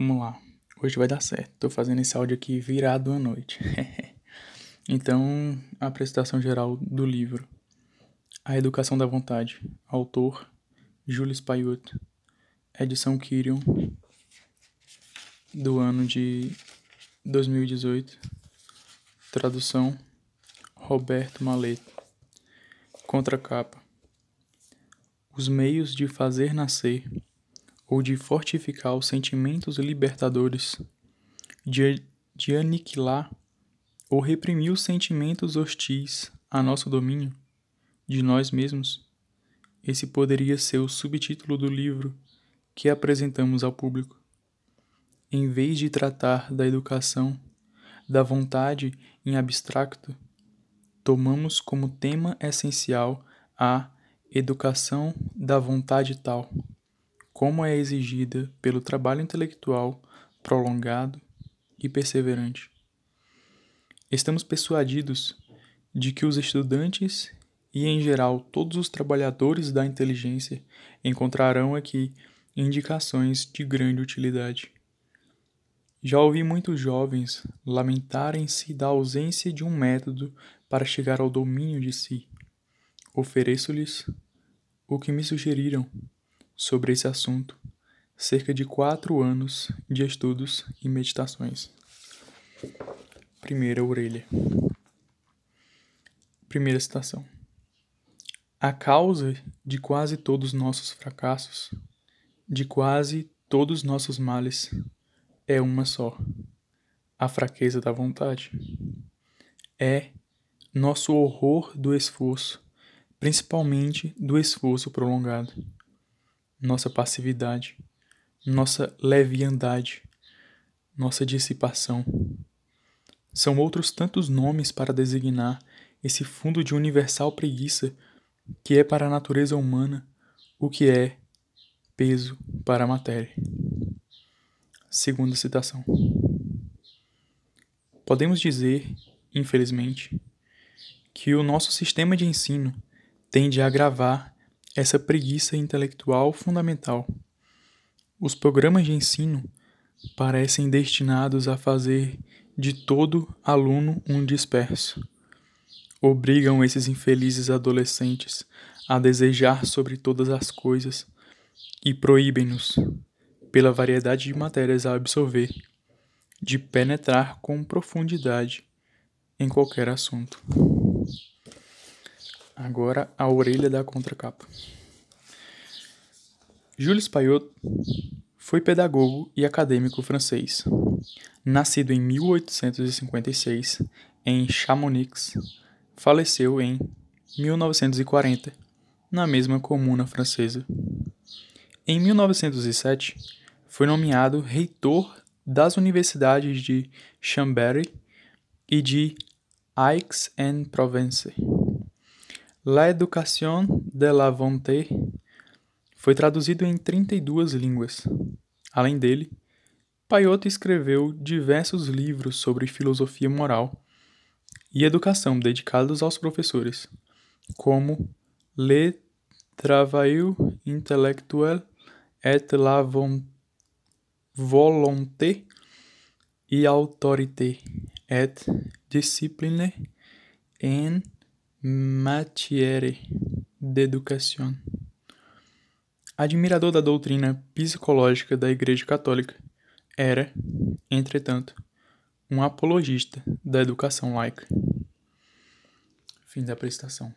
Vamos lá. Hoje vai dar certo. Tô fazendo esse áudio aqui virado à noite. então, a apresentação geral do livro. A Educação da Vontade. Autor: Jules Payot. Edição Kirion. Do ano de 2018. Tradução: Roberto Maleto. Contracapa. Os meios de fazer nascer ou de fortificar os sentimentos libertadores, de, de aniquilar ou reprimir os sentimentos hostis a nosso domínio, de nós mesmos. Esse poderia ser o subtítulo do livro que apresentamos ao público. Em vez de tratar da educação, da vontade em abstracto, tomamos como tema essencial a educação da vontade tal como é exigida pelo trabalho intelectual prolongado e perseverante. Estamos persuadidos de que os estudantes e, em geral, todos os trabalhadores da inteligência encontrarão aqui indicações de grande utilidade. Já ouvi muitos jovens lamentarem-se da ausência de um método para chegar ao domínio de si. Ofereço-lhes o que me sugeriram sobre esse assunto cerca de quatro anos de estudos e meditações. Primeira orelha. Primeira citação. A causa de quase todos nossos fracassos, de quase todos nossos males, é uma só: a fraqueza da vontade. É nosso horror do esforço, principalmente do esforço prolongado nossa passividade, nossa leviandade, nossa dissipação. São outros tantos nomes para designar esse fundo de universal preguiça que é para a natureza humana o que é peso para a matéria. Segunda citação. Podemos dizer, infelizmente, que o nosso sistema de ensino tende a agravar essa preguiça intelectual fundamental. Os programas de ensino parecem destinados a fazer de todo aluno um disperso. Obrigam esses infelizes adolescentes a desejar sobre todas as coisas e proíbem-nos, pela variedade de matérias a absorver, de penetrar com profundidade em qualquer assunto. Agora a orelha da contracapa. Jules Payot foi pedagogo e acadêmico francês. Nascido em 1856 em Chamonix, faleceu em 1940 na mesma comuna francesa. Em 1907, foi nomeado reitor das universidades de Chambéry e de Aix-en-Provence. La Education de la Volonté foi traduzido em 32 línguas. Além dele, Paiota escreveu diversos livros sobre filosofia moral e educação dedicados aos professores, como Le Travail intellectuel et la volonté et autorité et discipline en matière d'education. Admirador da doutrina psicológica da Igreja Católica, era, entretanto, um apologista da educação laica. Fim da prestação.